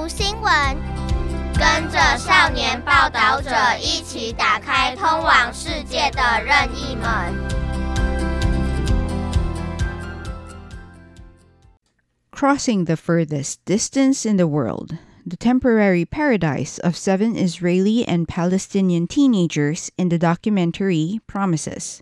读新闻，跟着少年报道者一起打开通往世界的任意门。Crossing the furthest distance in the world, the temporary paradise of seven Israeli and Palestinian teenagers in the documentary promises.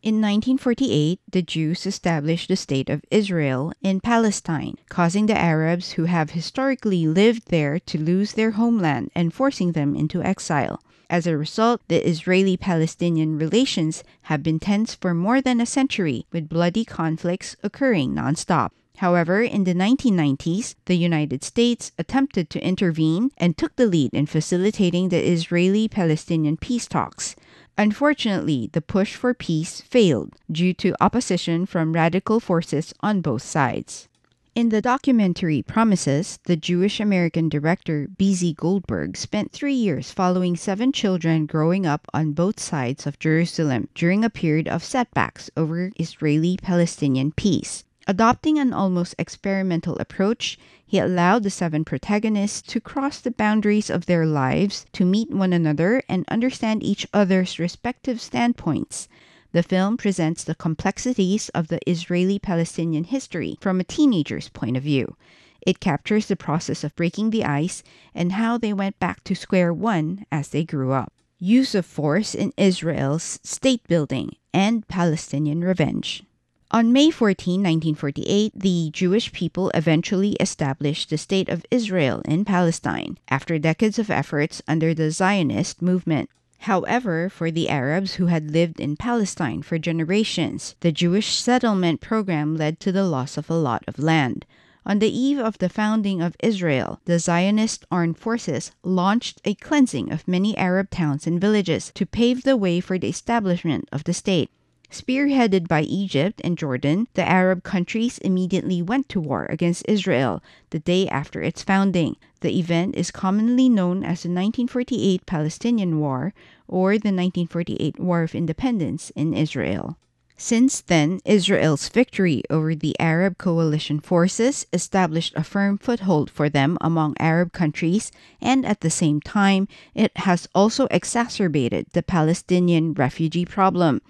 In 1948, the Jews established the State of Israel in Palestine, causing the Arabs who have historically lived there to lose their homeland and forcing them into exile. As a result, the Israeli Palestinian relations have been tense for more than a century, with bloody conflicts occurring nonstop. However, in the 1990s, the United States attempted to intervene and took the lead in facilitating the Israeli Palestinian peace talks. Unfortunately, the push for peace failed due to opposition from radical forces on both sides. In the documentary Promises, the Jewish American director B.Z. Goldberg spent three years following seven children growing up on both sides of Jerusalem during a period of setbacks over Israeli Palestinian peace. Adopting an almost experimental approach, he allowed the seven protagonists to cross the boundaries of their lives to meet one another and understand each other's respective standpoints. The film presents the complexities of the Israeli Palestinian history from a teenager's point of view. It captures the process of breaking the ice and how they went back to square one as they grew up. Use of force in Israel's state building and Palestinian revenge. On May 14, 1948, the Jewish people eventually established the State of Israel in Palestine after decades of efforts under the Zionist movement. However, for the Arabs who had lived in Palestine for generations, the Jewish settlement program led to the loss of a lot of land. On the eve of the founding of Israel, the Zionist armed forces launched a cleansing of many Arab towns and villages to pave the way for the establishment of the state. Spearheaded by Egypt and Jordan, the Arab countries immediately went to war against Israel the day after its founding. The event is commonly known as the 1948 Palestinian War or the 1948 War of Independence in Israel. Since then, Israel's victory over the Arab coalition forces established a firm foothold for them among Arab countries, and at the same time, it has also exacerbated the Palestinian refugee problem.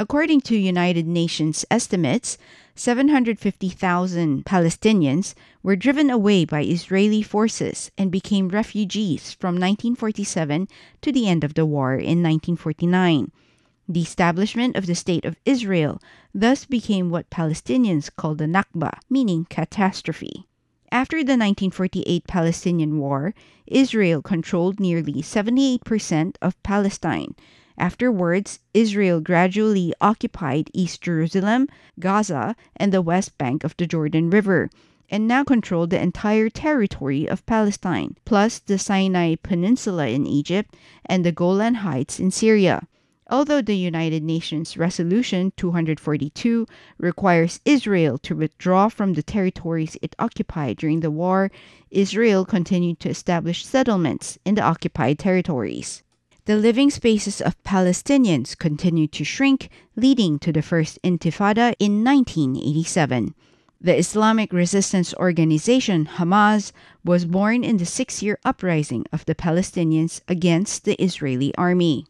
According to United Nations estimates, 750,000 Palestinians were driven away by Israeli forces and became refugees from 1947 to the end of the war in 1949. The establishment of the State of Israel thus became what Palestinians call the Nakba, meaning catastrophe. After the 1948 Palestinian War, Israel controlled nearly 78% of Palestine Afterwards, Israel gradually occupied East Jerusalem, Gaza, and the west bank of the Jordan River, and now controlled the entire territory of Palestine, plus the Sinai Peninsula in Egypt and the Golan Heights in Syria. Although the United Nations Resolution 242 requires Israel to withdraw from the territories it occupied during the war, Israel continued to establish settlements in the occupied territories the living spaces of Palestinians continued to shrink, leading to the First Intifada in 1987. The Islamic resistance organization Hamas was born in the six year uprising of the Palestinians against the Israeli army.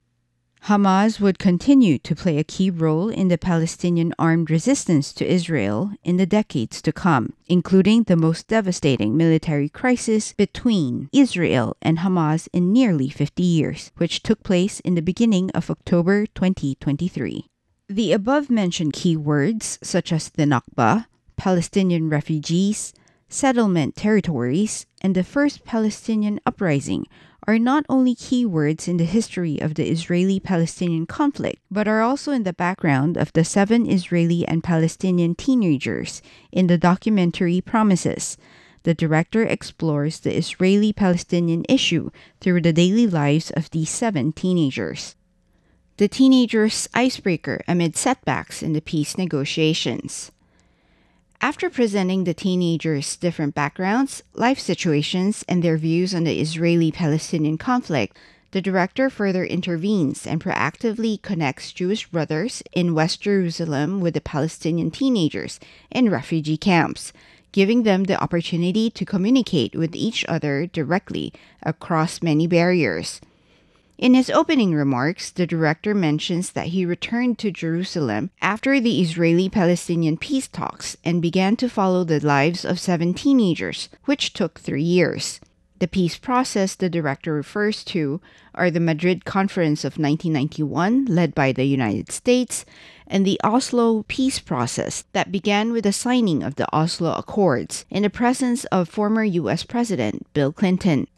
Hamas would continue to play a key role in the Palestinian armed resistance to Israel in the decades to come, including the most devastating military crisis between Israel and Hamas in nearly 50 years, which took place in the beginning of October 2023. The above mentioned keywords, such as the Nakba, Palestinian refugees, settlement territories, and the first Palestinian uprising, are not only keywords in the history of the Israeli Palestinian conflict, but are also in the background of the seven Israeli and Palestinian teenagers in the documentary Promises. The director explores the Israeli Palestinian issue through the daily lives of these seven teenagers. The teenagers' icebreaker amid setbacks in the peace negotiations. After presenting the teenagers' different backgrounds, life situations, and their views on the Israeli Palestinian conflict, the director further intervenes and proactively connects Jewish brothers in West Jerusalem with the Palestinian teenagers in refugee camps, giving them the opportunity to communicate with each other directly across many barriers. In his opening remarks, the director mentions that he returned to Jerusalem after the Israeli Palestinian peace talks and began to follow the lives of seven teenagers, which took three years. The peace process the director refers to are the Madrid Conference of 1991, led by the United States, and the Oslo peace process that began with the signing of the Oslo Accords in the presence of former US President Bill Clinton.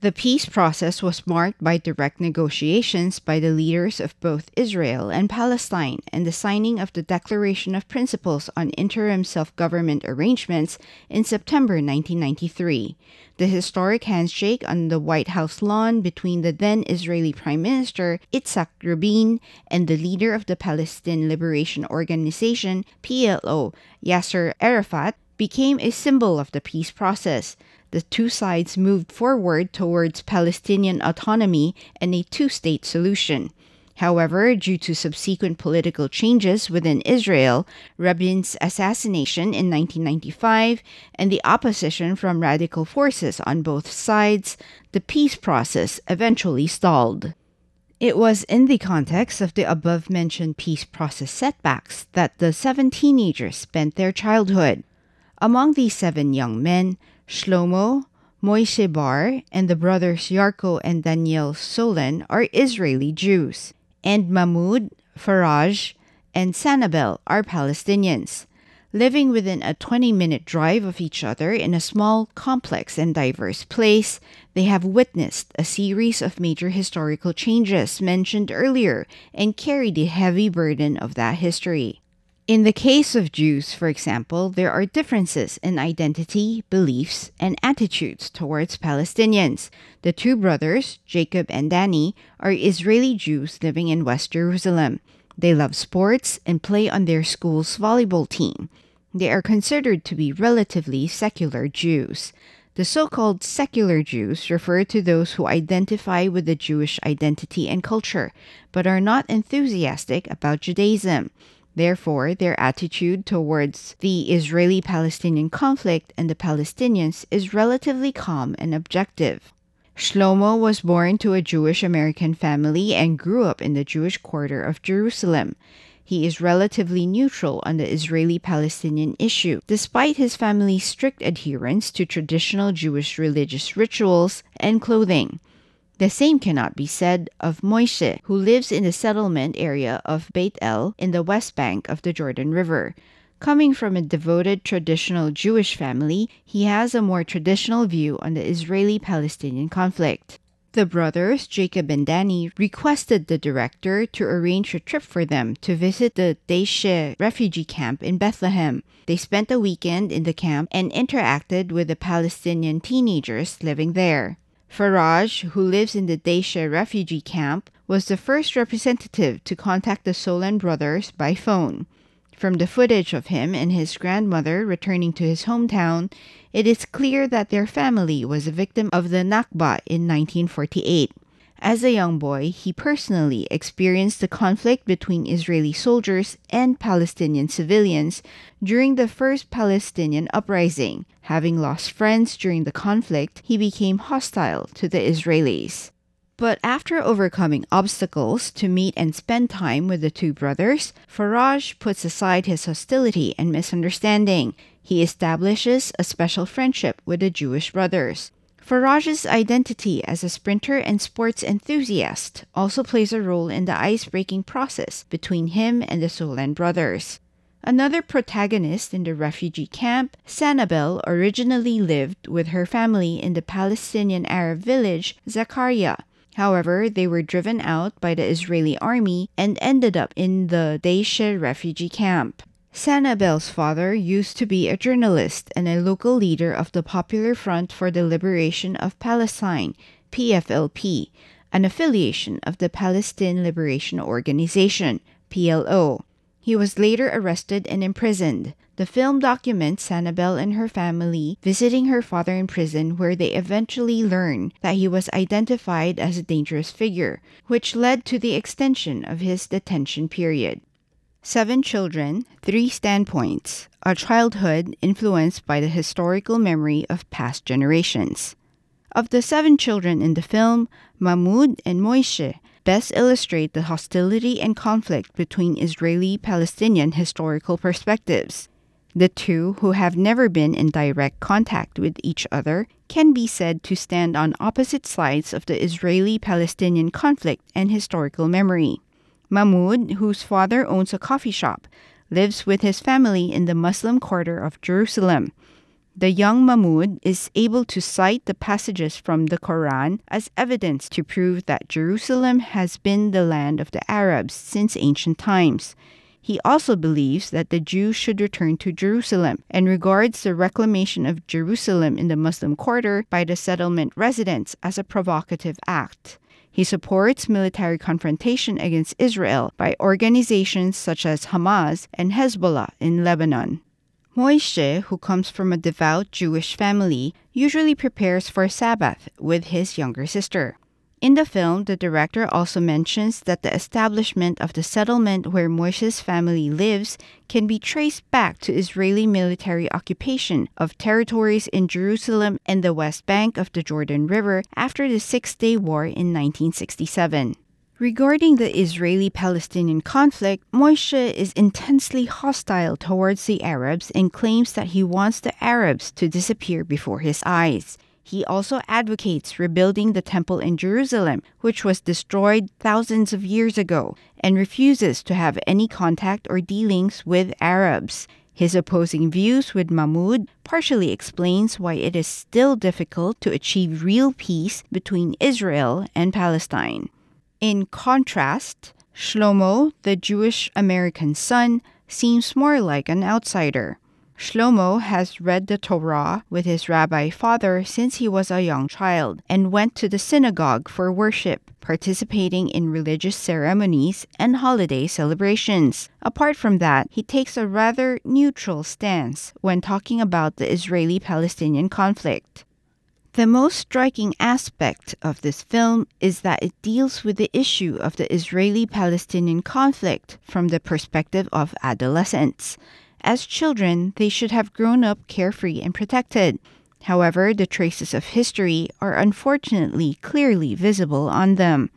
The peace process was marked by direct negotiations by the leaders of both Israel and Palestine and the signing of the Declaration of Principles on Interim Self Government Arrangements in September 1993. The historic handshake on the White House lawn between the then Israeli Prime Minister Itzhak Rabin and the leader of the Palestine Liberation Organization, PLO, Yasser Arafat, became a symbol of the peace process the two sides moved forward towards Palestinian autonomy and a two state solution. However, due to subsequent political changes within Israel, Rabin's assassination in 1995, and the opposition from radical forces on both sides, the peace process eventually stalled. It was in the context of the above mentioned peace process setbacks that the seven teenagers spent their childhood. Among these seven young men, Shlomo, Moishe Bar, and the brothers Yarko and Daniel Solan are Israeli Jews, and Mahmoud, Faraj, and Sanabel are Palestinians. Living within a 20 minute drive of each other in a small, complex, and diverse place, they have witnessed a series of major historical changes mentioned earlier and carry the heavy burden of that history. In the case of Jews, for example, there are differences in identity, beliefs, and attitudes towards Palestinians. The two brothers, Jacob and Danny, are Israeli Jews living in West Jerusalem. They love sports and play on their school's volleyball team. They are considered to be relatively secular Jews. The so called secular Jews refer to those who identify with the Jewish identity and culture, but are not enthusiastic about Judaism. Therefore, their attitude towards the Israeli Palestinian conflict and the Palestinians is relatively calm and objective. Shlomo was born to a Jewish American family and grew up in the Jewish quarter of Jerusalem. He is relatively neutral on the Israeli Palestinian issue, despite his family's strict adherence to traditional Jewish religious rituals and clothing. The same cannot be said of Moishe, who lives in the settlement area of Beit El in the west bank of the Jordan River. Coming from a devoted traditional Jewish family, he has a more traditional view on the Israeli Palestinian conflict. The brothers, Jacob and Danny, requested the director to arrange a trip for them to visit the Deishe refugee camp in Bethlehem. They spent a weekend in the camp and interacted with the Palestinian teenagers living there. Faraj, who lives in the Deishe refugee camp, was the first representative to contact the Solan brothers by phone. From the footage of him and his grandmother returning to his hometown, it is clear that their family was a victim of the Nakba in 1948. As a young boy, he personally experienced the conflict between Israeli soldiers and Palestinian civilians during the first Palestinian uprising. Having lost friends during the conflict, he became hostile to the Israelis. But after overcoming obstacles to meet and spend time with the two brothers, Faraj puts aside his hostility and misunderstanding. He establishes a special friendship with the Jewish brothers. Faraj's identity as a sprinter and sports enthusiast also plays a role in the ice-breaking process between him and the Solan brothers. Another protagonist in the refugee camp, Sanabel originally lived with her family in the Palestinian Arab village Zakaria. However, they were driven out by the Israeli army and ended up in the Deishe refugee camp. Sanabel's father used to be a journalist and a local leader of the Popular Front for the Liberation of Palestine, PFLP, an affiliation of the Palestine Liberation Organization, PLO. He was later arrested and imprisoned. The film documents Sanabel and her family visiting her father in prison, where they eventually learn that he was identified as a dangerous figure, which led to the extension of his detention period. Seven Children, Three Standpoints, a childhood influenced by the historical memory of past generations. Of the seven children in the film, Mahmoud and Moishe best illustrate the hostility and conflict between Israeli Palestinian historical perspectives. The two, who have never been in direct contact with each other, can be said to stand on opposite sides of the Israeli Palestinian conflict and historical memory. Mahmoud, whose father owns a coffee shop, lives with his family in the Muslim quarter of Jerusalem. The young Mahmoud is able to cite the passages from the Quran as evidence to prove that Jerusalem has been the land of the Arabs since ancient times. He also believes that the Jews should return to Jerusalem and regards the reclamation of Jerusalem in the Muslim quarter by the settlement residents as a provocative act. He supports military confrontation against Israel by organizations such as Hamas and Hezbollah in Lebanon. Moishe, who comes from a devout Jewish family, usually prepares for Sabbath with his younger sister. In the film, the director also mentions that the establishment of the settlement where Moishe's family lives can be traced back to Israeli military occupation of territories in Jerusalem and the West Bank of the Jordan River after the Six Day War in 1967. Regarding the Israeli Palestinian conflict, Moishe is intensely hostile towards the Arabs and claims that he wants the Arabs to disappear before his eyes. He also advocates rebuilding the temple in Jerusalem, which was destroyed thousands of years ago, and refuses to have any contact or dealings with Arabs. His opposing views with Mahmoud partially explains why it is still difficult to achieve real peace between Israel and Palestine. In contrast, Shlomo, the Jewish American son, seems more like an outsider. Shlomo has read the Torah with his rabbi father since he was a young child and went to the synagogue for worship, participating in religious ceremonies and holiday celebrations. Apart from that, he takes a rather neutral stance when talking about the Israeli Palestinian conflict. The most striking aspect of this film is that it deals with the issue of the Israeli Palestinian conflict from the perspective of adolescents. As children, they should have grown up carefree and protected. However, the traces of history are unfortunately clearly visible on them.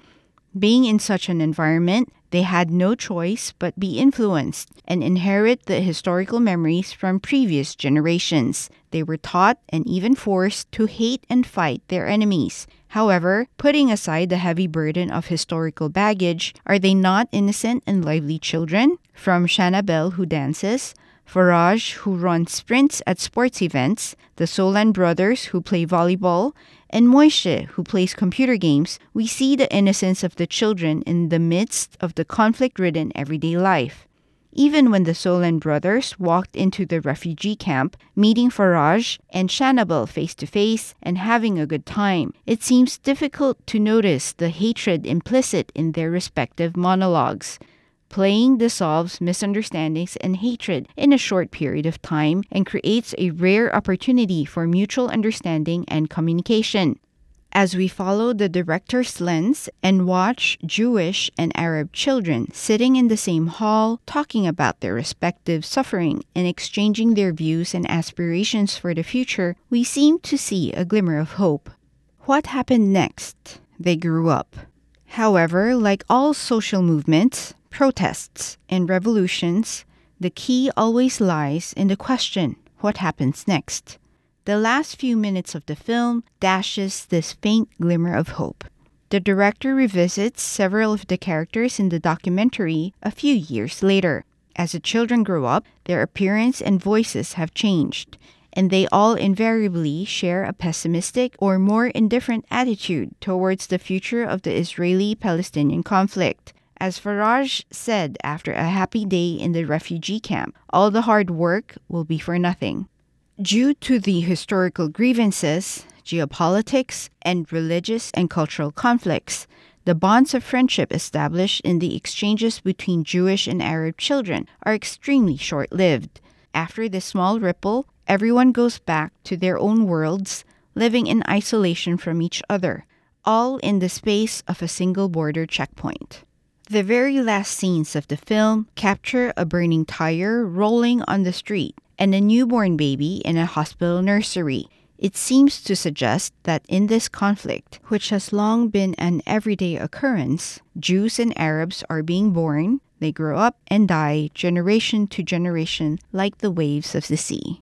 Being in such an environment, they had no choice but be influenced and inherit the historical memories from previous generations. They were taught and even forced to hate and fight their enemies. However, putting aside the heavy burden of historical baggage, are they not innocent and lively children? From Shanabel, who dances, Faraj, who runs sprints at sports events, the Solan brothers, who play volleyball, and Moishe, who plays computer games, we see the innocence of the children in the midst of the conflict ridden everyday life. Even when the Solan brothers walked into the refugee camp, meeting Faraj and Shanabel face to face and having a good time, it seems difficult to notice the hatred implicit in their respective monologues. Playing dissolves misunderstandings and hatred in a short period of time and creates a rare opportunity for mutual understanding and communication. As we follow the director's lens and watch Jewish and Arab children sitting in the same hall talking about their respective suffering and exchanging their views and aspirations for the future, we seem to see a glimmer of hope. What happened next? They grew up. However, like all social movements, protests, and revolutions, the key always lies in the question what happens next? The last few minutes of the film dashes this faint glimmer of hope. The director revisits several of the characters in the documentary a few years later. As the children grow up, their appearance and voices have changed, and they all invariably share a pessimistic or more indifferent attitude towards the future of the Israeli Palestinian conflict. As Faraj said after a happy day in the refugee camp, all the hard work will be for nothing. Due to the historical grievances, geopolitics, and religious and cultural conflicts, the bonds of friendship established in the exchanges between Jewish and Arab children are extremely short lived. After this small ripple, everyone goes back to their own worlds, living in isolation from each other, all in the space of a single border checkpoint. The very last scenes of the film capture a burning tire rolling on the street and a newborn baby in a hospital nursery. It seems to suggest that in this conflict, which has long been an everyday occurrence, Jews and Arabs are being born, they grow up and die generation to generation like the waves of the sea.